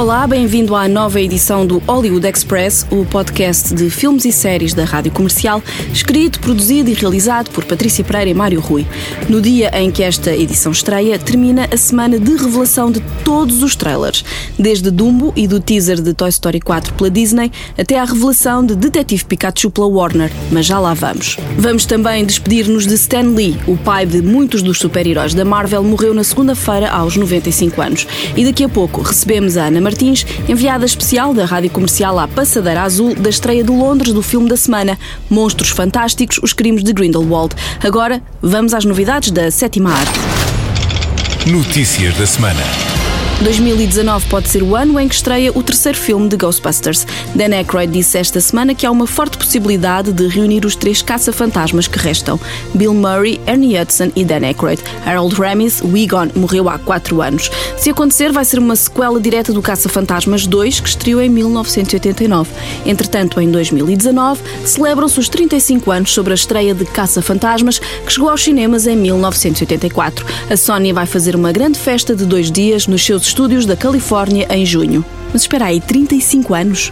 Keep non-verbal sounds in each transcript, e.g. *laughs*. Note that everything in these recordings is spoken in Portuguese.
Olá, bem-vindo à nova edição do Hollywood Express, o podcast de filmes e séries da Rádio Comercial, escrito, produzido e realizado por Patrícia Pereira e Mário Rui. No dia em que esta edição estreia, termina a semana de revelação de todos os trailers, desde Dumbo e do teaser de Toy Story 4 pela Disney, até à revelação de Detetive Pikachu pela Warner, mas já lá vamos. Vamos também despedir-nos de Stan Lee, o pai de muitos dos super-heróis da Marvel, morreu na segunda-feira aos 95 anos. E daqui a pouco recebemos a Ana Martins, enviada especial da Rádio Comercial à Passadeira Azul da estreia de Londres do filme da semana, Monstros Fantásticos, Os Crimes de Grindelwald. Agora, vamos às novidades da sétima arte. Notícias da semana. 2019 pode ser o ano em que estreia o terceiro filme de Ghostbusters. Dan Aykroyd disse esta semana que há uma forte possibilidade de reunir os três caça-fantasmas que restam: Bill Murray, Ernie Hudson e Dan Aykroyd. Harold Ramis, o Egon, morreu há quatro anos. Se acontecer, vai ser uma sequela direta do Caça-Fantasmas 2, que estreou em 1989. Entretanto, em 2019, celebram-se os 35 anos sobre a estreia de Caça-Fantasmas, que chegou aos cinemas em 1984. A Sony vai fazer uma grande festa de dois dias nos seus estúdios da Califórnia em junho. Mas espera aí, 35 anos?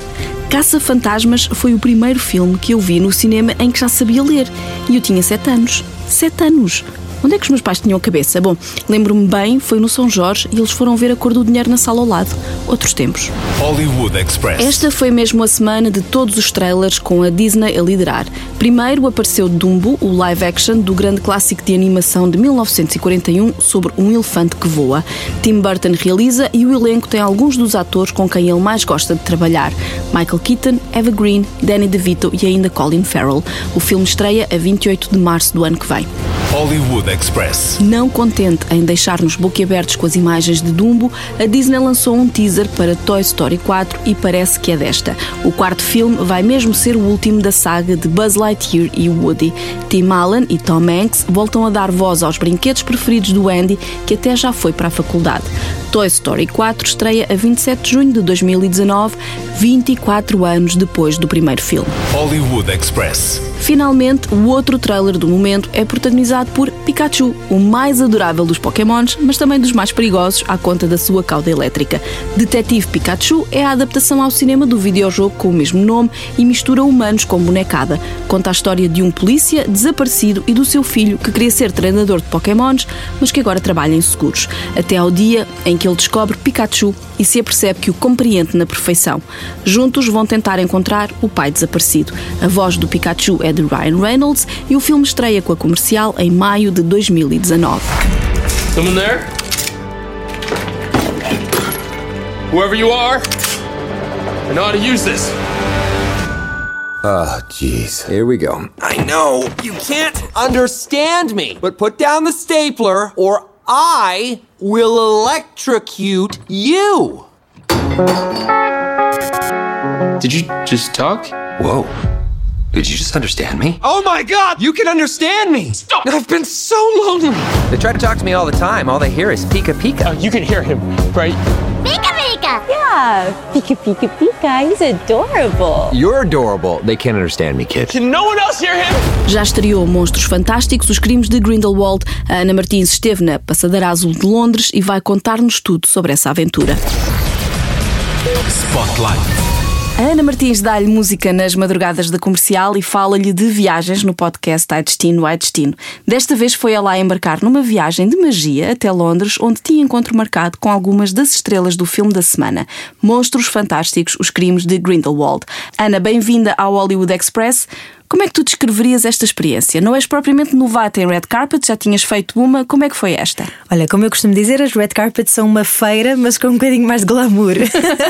Caça Fantasmas foi o primeiro filme que eu vi no cinema em que já sabia ler. E eu tinha 7 anos. 7 anos! Onde é que os meus pais tinham a cabeça? Bom, lembro-me bem, foi no São Jorge e eles foram ver a cor do dinheiro na sala ao lado. Outros tempos. Hollywood Express. Esta foi mesmo a semana de todos os trailers com a Disney a liderar. Primeiro apareceu Dumbo, o live action do grande clássico de animação de 1941 sobre um elefante que voa. Tim Burton realiza e o elenco tem alguns dos atores com quem ele mais gosta de trabalhar: Michael Keaton, Eva Green, Danny DeVito e ainda Colin Farrell. O filme estreia a 28 de março do ano que vem. Hollywood Express. Não contente em deixar-nos boquiabertos com as imagens de Dumbo, a Disney lançou um teaser para Toy Story 4 e parece que é desta. O quarto filme vai mesmo ser o último da saga de Buzz Lightyear e Woody. Tim Allen e Tom Hanks voltam a dar voz aos brinquedos preferidos do Andy, que até já foi para a faculdade. Toy Story 4 estreia a 27 de junho de 2019, 24 anos depois do primeiro filme. Hollywood Express. Finalmente, o outro trailer do momento é protagonizado por Pikachu, o mais adorável dos Pokémons, mas também dos mais perigosos à conta da sua cauda elétrica. Detetive Pikachu é a adaptação ao cinema do videojogo com o mesmo nome e mistura humanos com bonecada. Conta a história de um polícia desaparecido e do seu filho que queria ser treinador de Pokémons, mas que agora trabalha em seguros. Até ao dia em que ele descobre Pikachu e se apercebe que o compreende na perfeição. Juntos vão tentar encontrar o pai desaparecido. A voz do Pikachu é de Ryan Reynolds e o filme estreia com a comercial em maio de 2019. Someone there? Whoever you are, I know how to use this. Oh, jeez. Here we go. I know you can't understand me, but put down the stapler or I will electrocute you. Did you just talk? Whoa. Did you just understand me? Oh my god, you can understand me. Stop. I've been so lonely. They try to talk to me all the time. All they hear is Pika Pika. Uh, you can hear him, right? Pika Pika! Yeah, Pika Pika Pika, he's adorable. You're adorable. They can't understand me, kid. Can no one else hear him? Já estreou Monstros Fantásticos, Os Crimes de Grindelwald. A Ana Martins esteve na Passadeira Azul de Londres e vai contar-nos tudo sobre essa aventura. Spotlight. A Ana Martins dá-lhe música nas madrugadas da comercial e fala-lhe de viagens no podcast Ai Destino, Ai Destino. Desta vez foi ela a embarcar numa viagem de magia até Londres, onde tinha encontro marcado com algumas das estrelas do filme da semana: Monstros Fantásticos, Os Crimes de Grindelwald. Ana, bem-vinda ao Hollywood Express. Como é que tu descreverias esta experiência? Não és propriamente novata em red carpet, já tinhas feito uma, como é que foi esta? Olha, como eu costumo dizer, as red carpets são uma feira, mas com um bocadinho mais de glamour.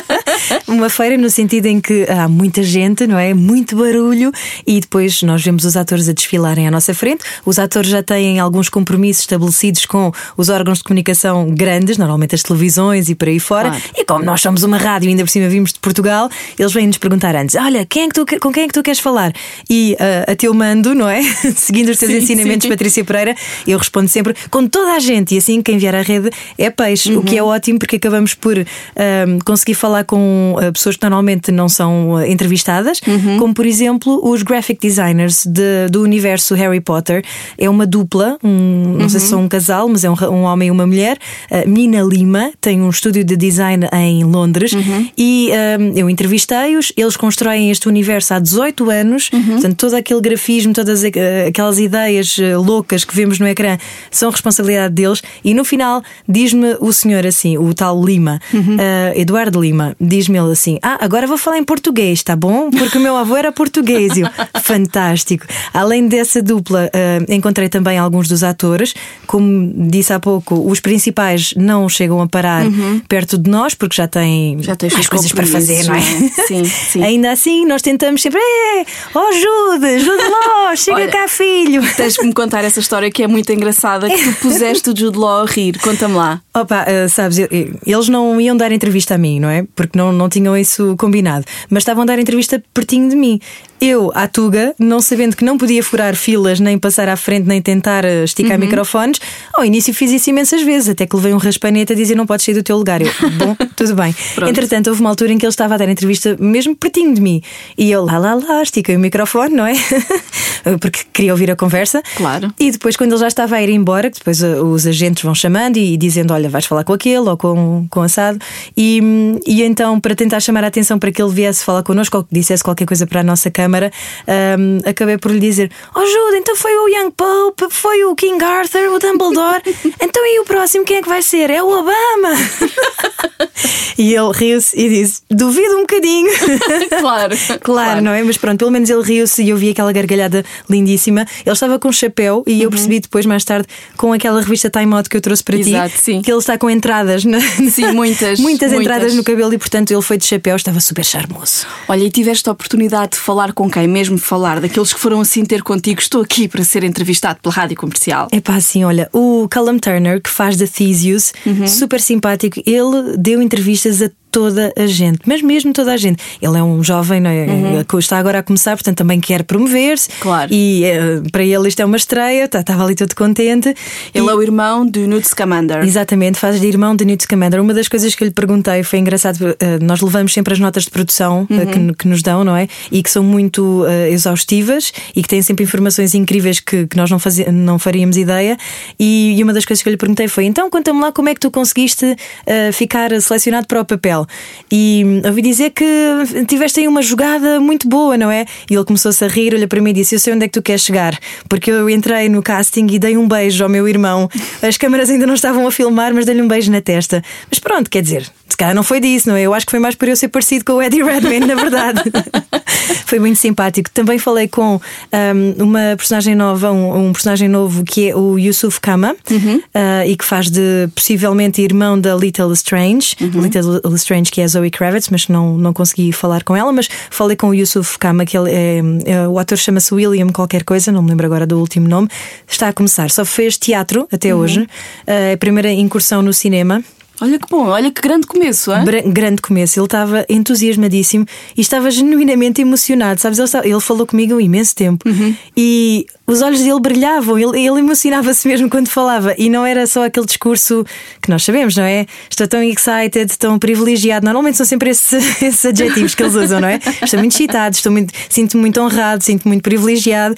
*laughs* uma feira no sentido em que há muita gente, não é? Muito barulho e depois nós vemos os atores a desfilarem à nossa frente. Os atores já têm alguns compromissos estabelecidos com os órgãos de comunicação grandes, normalmente as televisões e por aí fora. Claro. E como nós somos uma rádio e ainda por cima vimos de Portugal, eles vêm nos perguntar antes: olha, quem é que tu, com quem é que tu queres falar? E aqui uh, a teu mando, não é? *laughs* Seguindo os teus Sim, ensinamentos, sim. Patrícia Pereira, eu respondo sempre com toda a gente e assim quem vier à rede é peixe, o que Uhum. é ótimo porque acabamos por um, conseguir falar com uh, pessoas que normalmente não são uh, entrevistadas, Uhum. como por exemplo os graphic designers de- do universo Harry Potter. É uma dupla, um, não sei se Uhum. são um casal, mas é um, um homem e uma mulher. Uh, Mina Lima tem um estúdio de design em Londres Uhum. e eu entrevistei-os. Eles constroem este universo há 18 anos, Uhum. portanto, todo aquele grafismo, todas aquelas ideias uh, loucas que vemos no ecrã são responsabilidade deles. E no final diz-me o senhor assim, o tal Lima, Uhum. uh, Eduardo Lima, diz-me ele assim: Ah, agora vou falar em português, tá bom? Porque o meu avô era português. Eu, *laughs* Fantástico. Além dessa dupla, uh, encontrei também alguns dos atores. Como disse há pouco, os principais não chegam a parar perto de nós, porque já têm Uhum. Já mais coisas para fazer, não é? é? Sim, sim. *laughs* Ainda assim, nós tentamos sempre: "É, Oh, Jude, Jude Law, chega Olha, cá, filho. Tens que me contar essa história que é muito engraçada, que tu puseste o Jude Law a rir. Conta-me lá. Opa, ah, sabes, eu- eles não iam dar entrevista a mim, não é? Porque não, não tinham isso combinado. Mas estavam a dar entrevista pertinho de mim. Eu, à Tuga, não sabendo que não podia furar filas, nem passar à frente, nem tentar ah, esticar microfones, ao início fiz isso imensas vezes, até que levei um raspanete a dizer não podes sair do teu lugar. Eu, *laughs* bom, tudo bem. Pronto. Entretanto, houve uma altura em que ele estava a dar entrevista mesmo pertinho de mim. E eu lá, lá, lá, estiquei o microfone, não é? *laughs* Porque queria ouvir a conversa. Claro. E depois, quando ele já estava a ir embora, que depois uh, os agentes vão chamando e, dizendo: Olha, vais falar com aquele ou com, com assado. E, hum, e então, para tentar chamar a atenção para que ele viesse falar connosco ou que dissesse qualquer coisa para a nossa câmara, hum, acabei por lhe dizer: Oh, Jude, então foi o Young Pope, foi o King Arthur, o Dumbledore. *laughs* então e o próximo quem é que vai ser? É o Obama. *laughs* e ele riu-se e disse: Duvido um bocadinho. *laughs* Claro. Claro, não é? Mas pronto, pelo menos ele riu-se e eu vi aquela gargalhada lindíssima. Ele estava com um chapéu e eu percebi depois, mais tarde, com aquela revista Time Out que eu trouxe para Uhum. Exato, ti, sim. que ele está com entradas, na- Sim, muitas, muitas entradas muitas. no cabelo e, portanto, ele foi de chapéu, estava super charmoso. Olha, e tiveste a oportunidade de falar com quem? Mesmo falar daqueles que foram assim ter contigo. Estou aqui para ser entrevistado pela rádio comercial. É pá, assim, olha, o Callum Turner, que faz The Theseus, Uhum. super simpático, ele deu entrevistas a toda a gente, mas mesmo toda a gente. Ele é um jovem, não é? que está agora a começar, portanto também quer promover-se. Uhum. Claro. E eh, para ele isto é uma estreia, tá- estava ali todo contente. Ele E- é o irmão do Newt Scamander. Exatamente, faz de irmão de Newt Scamander. Uma das coisas que eu lhe perguntei foi engraçado, eh, nós levamos sempre as notas de produção eh, que, que nos dão, não é? E que são muito eh, exaustivas e que têm sempre informações incríveis que, que nós não, fazia, não faríamos ideia. E, e uma das coisas que eu lhe perguntei foi: então conta-me lá como é que tu conseguiste eh, ficar selecionado para o papel. E hum, ouvi dizer que tiveste aí uma jogada muito boa, não é? E ele começou-se a rir, olha para mim e disse: Eu sei onde é que tu queres chegar, porque eu entrei no casting e dei um beijo ao meu irmão. As câmaras ainda não estavam a filmar, mas dei-lhe um beijo na testa. Mas pronto, quer dizer, se calhar não foi disso, não é? Eu acho que foi mais por eu ser parecido com o Eddie Redmayne, na verdade. *laughs* foi muito simpático. Também falei com hum, uma personagem nova, um, um personagem novo que é o Yusuf Kama ah, e que faz de possivelmente irmão da Little Strange, Little Strange que é a Zoe Kravitz, mas não, não consegui falar com ela. Mas falei com o Yusuf Kama, que ele é, é- o ator chama-se William qualquer coisa, não me lembro agora do último nome. Está a começar, só fez teatro até hoje, Ah, é a primeira incursão no cinema. Olha que bom, olha que grande começo, hein? Grande começo. Ele estava entusiasmadíssimo e estava genuinamente emocionado. Sabes, ele, estava- ele falou comigo um imenso tempo e os olhos dele brilhavam. Ele, ele emocionava-se mesmo quando falava. E não era só aquele discurso que nós sabemos, não é? Estou tão excited, tão privilegiado. Normalmente são sempre esses, *laughs* esses adjetivos que eles usam, não é? Estou muito excitado, estou muito, sinto-me muito honrado, sinto-me muito privilegiado.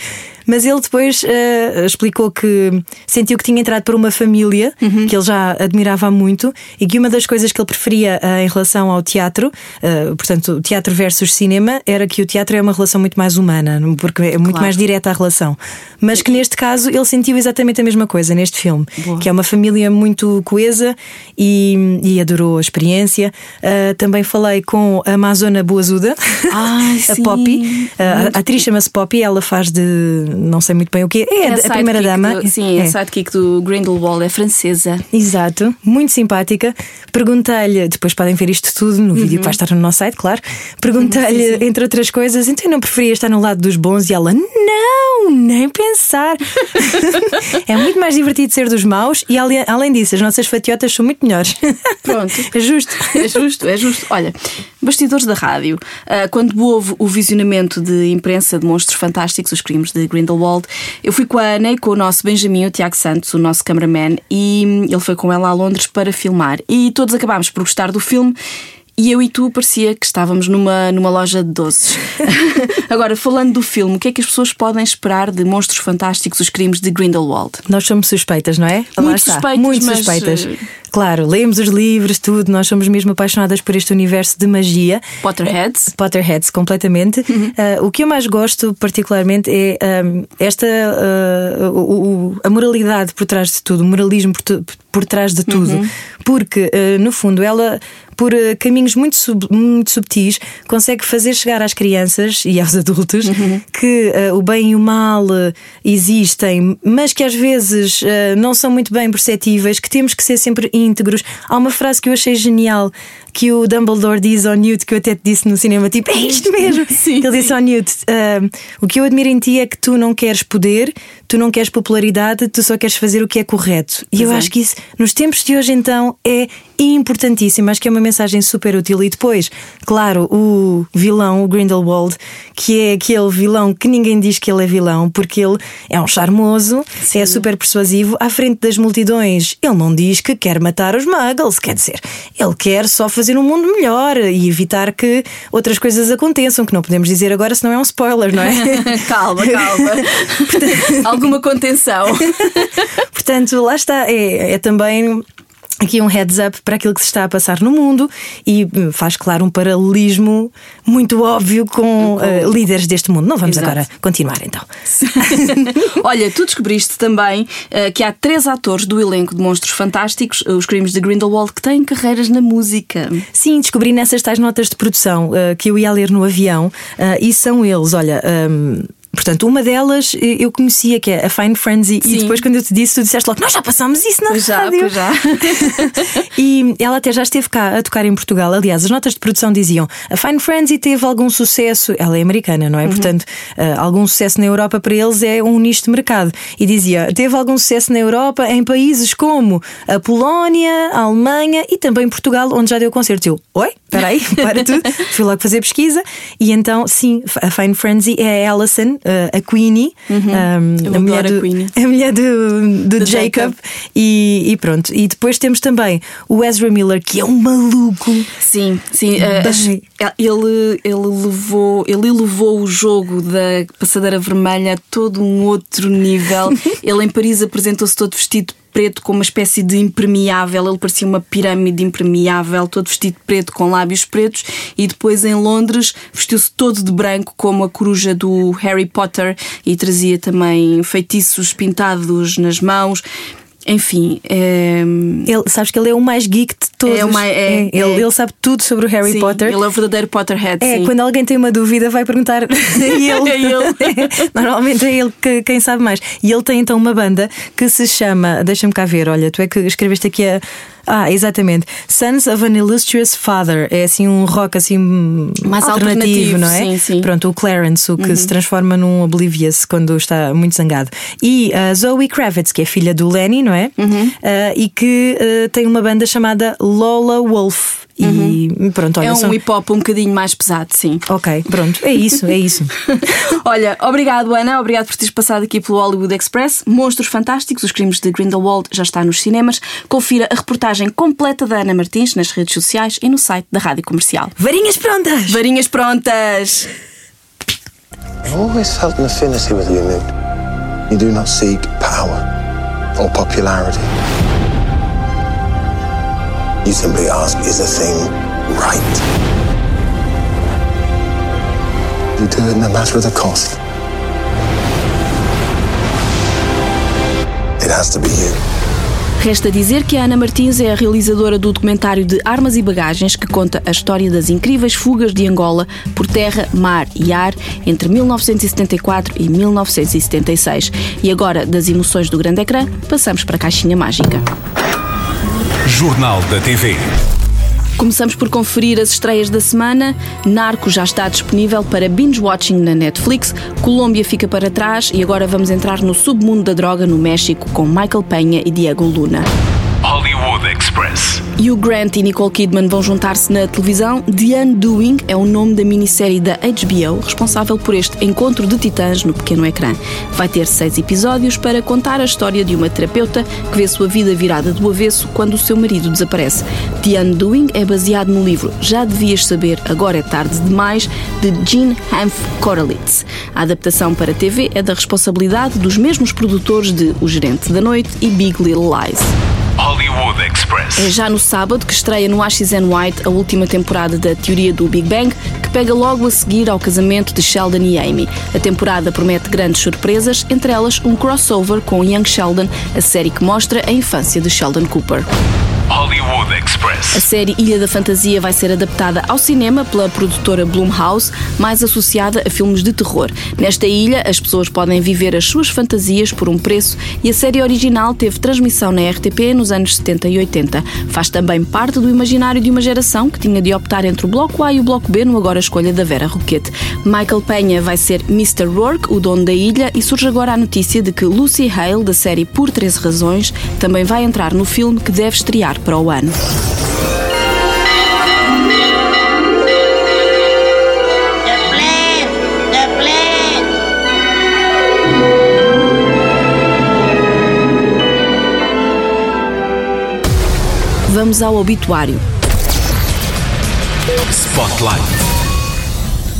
Mas ele depois eh, explicou que sentiu que tinha entrado por uma família que ele já admirava muito e que uma das coisas que ele preferia eh, em relação ao teatro, eh, portanto, teatro versus cinema, era que o teatro é uma relação muito mais humana, porque é muito Claro. mais direta a relação. Mas que neste caso ele sentiu exatamente a mesma coisa neste filme, que é uma família muito coesa e, e adorou a experiência. Eh, também falei com a Amazona Boazuda, Ai, *laughs* a sim. Poppy. A, a atriz chama-se Poppy, ela faz de não sei muito bem o que é, É a, sidekick primeira dama. do- sim, é. é. a sidekick do Grindelwald, é francesa. Exato, muito simpática. Perguntei-lhe, depois podem ver isto tudo no vídeo que vai estar no nosso site, claro. Perguntei-lhe, entre outras coisas, então eu não preferia estar no lado dos bons e ela, não, nem pensar. *laughs* é muito mais divertido ser dos maus e além, disso, as nossas fatiotas são muito melhores. Pronto. *laughs* É justo. É justo, é justo. Olha, bastidores da rádio. Ah, quando houve o visionamento de imprensa de Monstros Fantásticos, os crimes de Grindelwald, eu fui com a Ana e com o nosso Benjamin, o Tiago Santos, o nosso cameraman, e ele foi com ela a Londres para filmar. E todos acabámos por gostar do filme. E eu e tu parecia que estávamos numa, numa loja de doces. *laughs* Agora, falando do filme, o que é que as pessoas podem esperar de Monstros Fantásticos, os crimes de Grindelwald? Nós somos suspeitas, não é? Muito suspeitas, Muito suspeitas. eh, Claro, lemos os livros, tudo, nós somos mesmo apaixonadas por este universo de magia. Potterheads? Potterheads, completamente. Uh, o que eu mais gosto, particularmente, é um, esta uh, o- o- a moralidade por trás de tudo, o moralismo por, tu- por trás de tudo. Porque, uh, no fundo, ela, por caminhos muito, sub- muito subtis, consegue fazer chegar às crianças e aos adultos que uh, o bem e o mal existem, mas que às vezes uh, não são muito bem perceptíveis, que temos que ser sempre íntegros. Há uma frase que eu achei genial que o Dumbledore diz ao Newt, que eu até te disse no cinema, tipo, é isto mesmo. *laughs* Sim, Ele disse ao Newt: "Ah, O que eu admiro em ti é que tu não queres poder, tu não queres popularidade, tu só queres fazer o que é correto. E eu é. acho que isso, nos tempos de hoje, então, é importantíssimo. Acho que é uma mensagem super útil. E depois, claro, o vilão, o Grindelwald, que é aquele vilão que ninguém diz que ele é vilão, porque ele é um charmoso, é super persuasivo. À frente das multidões, ele não diz que quer matar os muggles, quer dizer, ele quer só fazer um mundo melhor e evitar que outras coisas aconteçam, que não podemos dizer agora, senão é um spoiler, não é? *laughs* calma, calma. *laughs* Alguma contenção. *laughs* Portanto, lá está, é, é também. Aqui um heads up para aquilo que se está a passar no mundo e hum, faz, claro, um paralelismo muito óbvio com, eh, líderes deste mundo. Não vamos Exato. agora continuar então. *laughs* Olha, tu descobriste também eh, que há três atores do elenco de Monstros Fantásticos, eh, os crimes de Grindelwald, que têm carreiras na música. Sim, descobri nessas tais notas de produção eh, que eu ia ler no avião eh, e são eles, olha. hum, Portanto, uma delas eh, eu conhecia, que é a Fine Frenzy, Sim. e depois, quando eu te disse, tu disseste logo: Nós já passámos isso na já, rádio. já. *laughs* e ela até já esteve cá a tocar em Portugal. Aliás, as notas de produção diziam: a Fine Frenzy teve algum sucesso. Ela é americana, não é? Portanto, eh, algum sucesso na Europa para eles é um nicho de mercado. E dizia: teve algum sucesso na Europa em países como a Polónia, a Alemanha e também Portugal, onde já deu concertos. Eu, oi, espera aí, *laughs* para tudo. Fui logo fazer pesquisa. E então, sim, a Fine Frenzy é a Alison, a Queenie, um, Eu a mulher do, Queenie. *laughs* a mulher do, do Jacob. Jacob. E, e pronto. E depois temos também o Ezra Miller, que é um maluco. Sim, sim. eh, Bem. ele, ele, levou, ele elevou o jogo da passadeira vermelha a todo um outro nível. *laughs* ele em Paris apresentou-se todo vestido preto com uma espécie de impermeável. Ele parecia uma pirâmide impermeável, todo vestido de preto com lábios pretos. E depois em Londres vestiu-se todo de branco, como a coruja do Harry Potter, e trazia também feitiços pintados nas mãos. Enfim, é, Ele, sabes que ele é o mais geek de todos. É o mais- é, ele, é. ele sabe tudo sobre o Harry sim, Potter. Ele é o verdadeiro Potterhead. É, sim. quando alguém tem uma dúvida, vai perguntar a *laughs* ele. É ele. *laughs* Normalmente é ele que, quem sabe mais. E ele tem então uma banda que se chama. Deixa-me cá ver, olha, tu é que escreveste aqui a. Ah, exatamente. Sons of an Illustrious Father. É assim um rock assim Mais alternativo, alternativo, não é? sim, sim. Pronto, o Clarence, o que Uhum. se transforma num Oblivious quando está muito zangado. E a Zoe Kravitz, que é filha do Lenny, não é? Uhum. Ah, e que ah, tem uma banda chamada Lola Wolf. E pronto, olha, é um são- hip hop um bocadinho mais pesado, sim. Ok, pronto, é isso, é isso. *laughs* Olha, obrigado Ana, obrigado por teres passado aqui pelo Hollywood Express. Monstros Fantásticos, os crimes de Grindelwald já está nos cinemas. Confira a reportagem completa da Ana Martins nas redes sociais e no site da Rádio Comercial. Varinhas prontas! Varinhas prontas! I've always felt an affinity with you, Newt. You do not seek power or popularity. You simply ask, is a thing right? You do it no matter the cost. It has to be you. Resta dizer que a Ana Martins é a realizadora do documentário de Armas e Bagagens que conta a história das incríveis fugas de Angola por terra, mar e ar entre 1974 e 1976. E agora, das emoções do grande ecrã, passamos para a caixinha mágica. Jornal da TV. Começamos por conferir as estreias da semana. Narco já está disponível para binge-watching na Netflix. Colômbia fica para trás e agora vamos entrar no submundo da droga no México com Michael Penha e Diego Luna. Hollywood Express. Grant e Nicole Kidman vão juntar-se na televisão. The Undoing é o nome da minissérie da HBO, responsável por este encontro de titãs no pequeno ecrã. Vai ter seis episódios para contar a história de uma terapeuta que vê sua vida virada do avesso quando o seu marido desaparece. The Undoing é baseado no livro Já Devias Saber, Agora é Tarde Demais, de Gene Hanf Korelitz. A adaptação para TV é da responsabilidade dos mesmos produtores de O Gerente da Noite e Big Little Lies. Hollywood Express. É já no sábado que estreia no and White a última temporada da Teoria do Big Bang, que pega logo a seguir ao casamento de Sheldon e Amy. A temporada promete grandes surpresas, entre elas um crossover com Young Sheldon, a série que mostra a infância de Sheldon Cooper. Hollywood Express. A série Ilha da Fantasia vai ser adaptada ao cinema pela produtora Blumhouse, mais associada a filmes de terror. Nesta ilha, as pessoas podem viver as suas fantasias por um preço e a série original teve transmissão na RTP nos anos 70 e 80. Faz também parte do imaginário de uma geração que tinha de optar entre o Bloco A e o Bloco B no agora escolha da Vera Roquette. Michael Penha vai ser Mr. Rourke, o dono da ilha, e surge agora a notícia de que Lucy Hale, da série Por 13 Razões, também vai entrar no filme que deve estrear para o ano. Vamos ao obituário. Spotlight.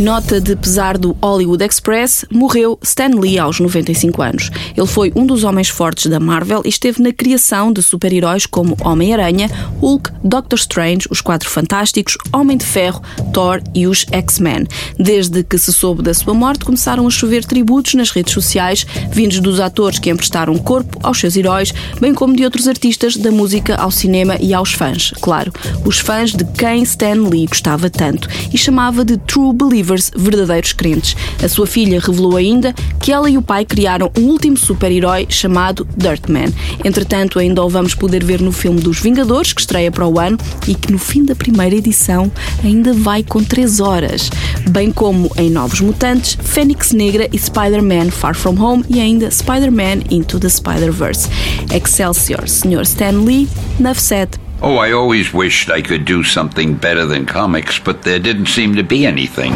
Nota de pesar do Hollywood Express, morreu Stan Lee aos 95 anos. Ele foi um dos homens fortes da Marvel e esteve na criação de super-heróis como Homem-Aranha, Hulk, Doctor Strange, Os Quatro Fantásticos, Homem de Ferro, Thor e os X-Men. Desde que se soube da sua morte, começaram a chover tributos nas redes sociais, vindos dos atores que emprestaram corpo aos seus heróis, bem como de outros artistas da música ao cinema e aos fãs. Claro, os fãs de quem Stan Lee gostava tanto e chamava de True Believer verdadeiros crentes. A sua filha revelou ainda que ela e o pai criaram um último super-herói chamado Dirtman. Entretanto, ainda o vamos poder ver no filme dos Vingadores, que estreia para o ano e que no fim da primeira edição ainda vai com 3 horas. Bem como em Novos Mutantes, Fênix Negra e Spider-Man Far From Home e ainda Spider-Man Into the Spider-Verse. Excelsior, Sr. Stan Lee, 97. Oh, I always wished I could do something better than comics, but there didn't seem to be anything.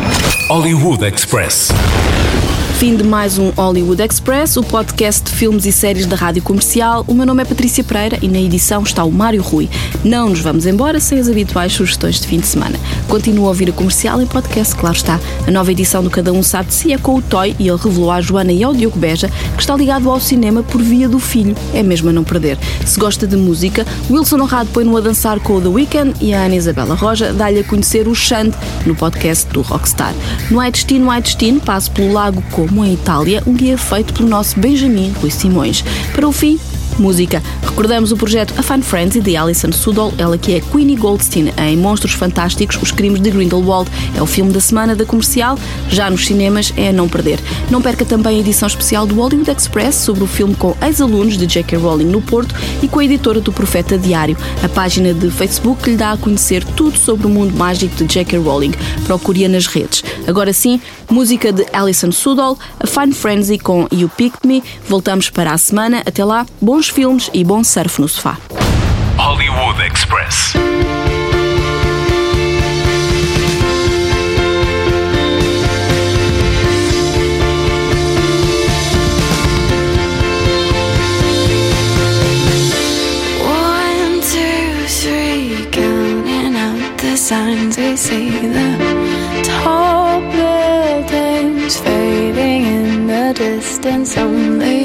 Hollywood Express. Fim de mais um Hollywood Express, o podcast de filmes e séries da Rádio Comercial. O meu nome é Patrícia Pereira e na edição está o Mário Rui. Não nos vamos embora sem as habituais sugestões de fim de semana. Continua a ouvir a comercial em podcast, claro está. A nova edição do Cada Um Sabe de Si é com o Toy e ele revelou à Joana e ao Diogo Beja que está ligado ao cinema por via do filho. É mesmo a não perder. Se gosta de música, Wilson Honrado põe-no a dançar com o The Weeknd e a Ana Isabela Roja dá-lhe a conhecer o Xande no podcast do Rockstar. No É Destino, É Destino, passo pelo lago como em Itália, um guia feito pelo nosso Benjamin Rui Simões. Para o fim, música. Recordamos o projeto A Fun Frenzy de Alison Sudol, ela que é Queenie Goldstein em Monstros Fantásticos, Os Crimes de Grindelwald. É o filme da semana da comercial, já nos cinemas é a não perder. Não perca também a edição especial do Hollywood Express sobre o filme com ex-alunos de J.K. Rowling no Porto e com a editora do Profeta Diário. A página de Facebook que lhe dá a conhecer tudo sobre o mundo mágico de J.K. Rowling. Procure-a nas redes. Agora sim, música de Alison Sudol, A Fun Frenzy com You Picked Me. Voltamos para a semana. Até lá, bons filmes e bom surf no sofá. Hollywood Express. One, two, three, counting out the signs we see. The tall buildings fading in the distance, only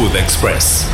Hollywood Express.